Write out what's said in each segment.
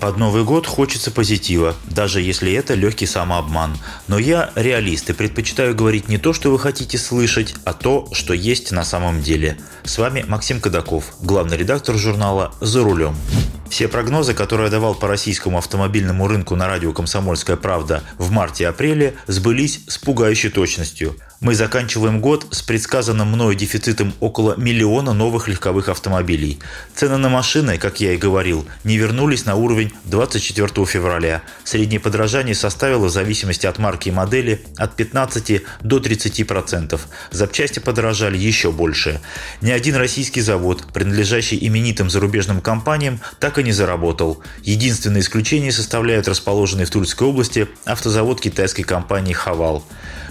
Под Новый год хочется позитива, даже если это легкий самообман. Но я реалист и предпочитаю говорить не то, что вы хотите слышать, а то, что есть на самом деле. С вами Максим Кадаков, главный редактор журнала «За рулем». Все прогнозы, которые я давал по российскому автомобильному рынку на радио «Комсомольская правда» в марте-апреле, сбылись с пугающей точностью – мы заканчиваем год с предсказанным мною дефицитом около миллиона новых легковых автомобилей. Цены на машины, как я и говорил, не вернулись на уровень 24 февраля. Среднее подражание составило в зависимости от марки и модели от 15 до 30%. Запчасти подорожали еще больше. Ни один российский завод, принадлежащий именитым зарубежным компаниям, так и не заработал. Единственное исключение составляют расположенный в Тульской области автозавод китайской компании «Хавал».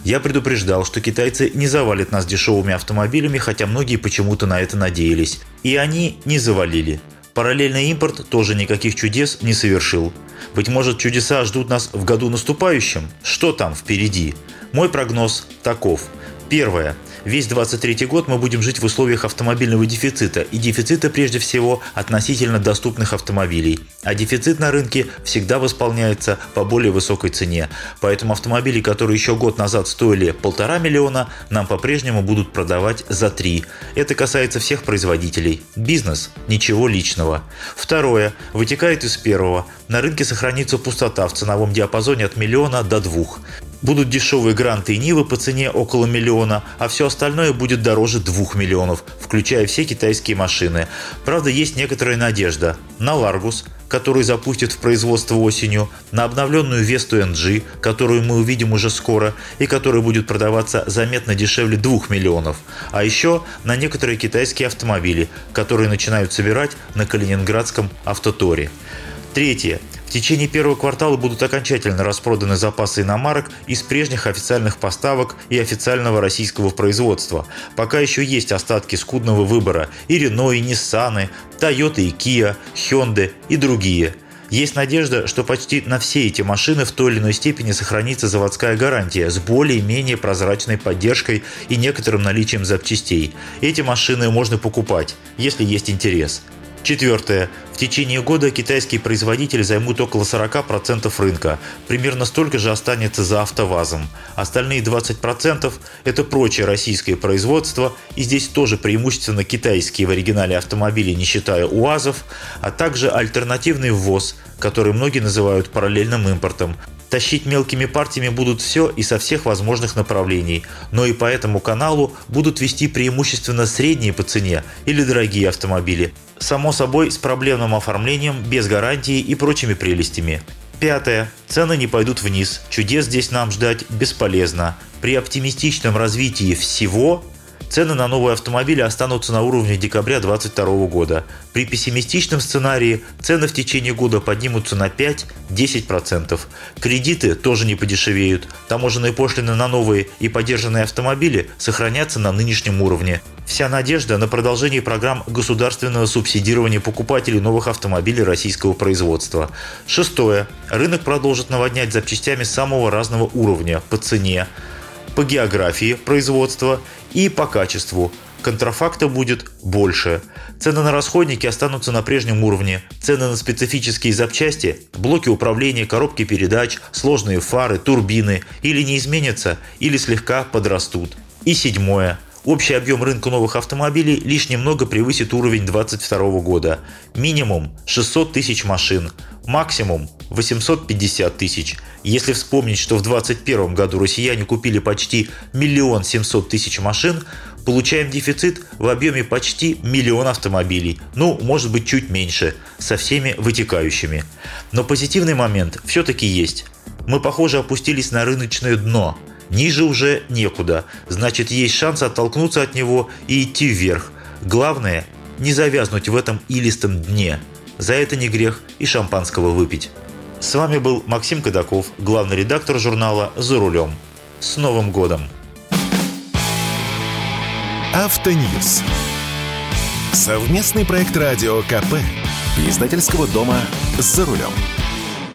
Я предупреждал, что китайцы не завалят нас дешевыми автомобилями, хотя многие почему-то на это надеялись. И они не завалили. Параллельный импорт тоже никаких чудес не совершил. Быть может, чудеса ждут нас в году наступающем? Что там впереди? Мой прогноз таков. Первое. Весь 23 год мы будем жить в условиях автомобильного дефицита, и дефицита прежде всего относительно доступных автомобилей. А дефицит на рынке всегда восполняется по более высокой цене. Поэтому автомобили, которые еще год назад стоили полтора миллиона, нам по-прежнему будут продавать за три. Это касается всех производителей. Бизнес – ничего личного. Второе. Вытекает из первого. На рынке сохранится пустота в ценовом диапазоне от миллиона до двух. Будут дешевые гранты и Нивы по цене около миллиона, а все остальное будет дороже двух миллионов, включая все китайские машины. Правда, есть некоторая надежда. На Ларгус, который запустят в производство осенью, на обновленную Весту NG, которую мы увидим уже скоро и которая будет продаваться заметно дешевле 2 миллионов, а еще на некоторые китайские автомобили, которые начинают собирать на Калининградском автоторе. Третье. В течение первого квартала будут окончательно распроданы запасы иномарок из прежних официальных поставок и официального российского производства. Пока еще есть остатки скудного выбора и Renault, и Nissan, Toyota и Kia, Hyundai и другие – есть надежда, что почти на все эти машины в той или иной степени сохранится заводская гарантия с более-менее прозрачной поддержкой и некоторым наличием запчастей. Эти машины можно покупать, если есть интерес. Четвертое. В течение года китайские производители займут около 40% рынка. Примерно столько же останется за АвтоВАЗом. Остальные 20% – это прочее российское производство, и здесь тоже преимущественно китайские в оригинале автомобили, не считая УАЗов, а также альтернативный ввоз, который многие называют параллельным импортом, Тащить мелкими партиями будут все и со всех возможных направлений, но и по этому каналу будут вести преимущественно средние по цене или дорогие автомобили. Само собой, с проблемным оформлением, без гарантии и прочими прелестями. Пятое. Цены не пойдут вниз. Чудес здесь нам ждать бесполезно. При оптимистичном развитии всего Цены на новые автомобили останутся на уровне декабря 2022 года. При пессимистичном сценарии цены в течение года поднимутся на 5-10%. Кредиты тоже не подешевеют. Таможенные пошлины на новые и поддержанные автомобили сохранятся на нынешнем уровне. Вся надежда на продолжение программ государственного субсидирования покупателей новых автомобилей российского производства. Шестое. Рынок продолжит наводнять запчастями самого разного уровня по цене, по географии производства и по качеству. Контрафакта будет больше. Цены на расходники останутся на прежнем уровне. Цены на специфические запчасти, блоки управления, коробки передач, сложные фары, турбины или не изменятся, или слегка подрастут. И седьмое. Общий объем рынка новых автомобилей лишь немного превысит уровень 2022 года. Минимум 600 тысяч машин, максимум 850 тысяч. Если вспомнить, что в 2021 году россияне купили почти миллион семьсот тысяч машин, получаем дефицит в объеме почти миллион автомобилей. Ну, может быть, чуть меньше, со всеми вытекающими. Но позитивный момент все-таки есть. Мы, похоже, опустились на рыночное дно. Ниже уже некуда. Значит, есть шанс оттолкнуться от него и идти вверх. Главное – не завязнуть в этом илистом дне – за это не грех и шампанского выпить. С вами был Максим Кадаков, главный редактор журнала «За рулем». С Новым годом! Автоньюз. Совместный проект радио КП. Издательского дома «За рулем».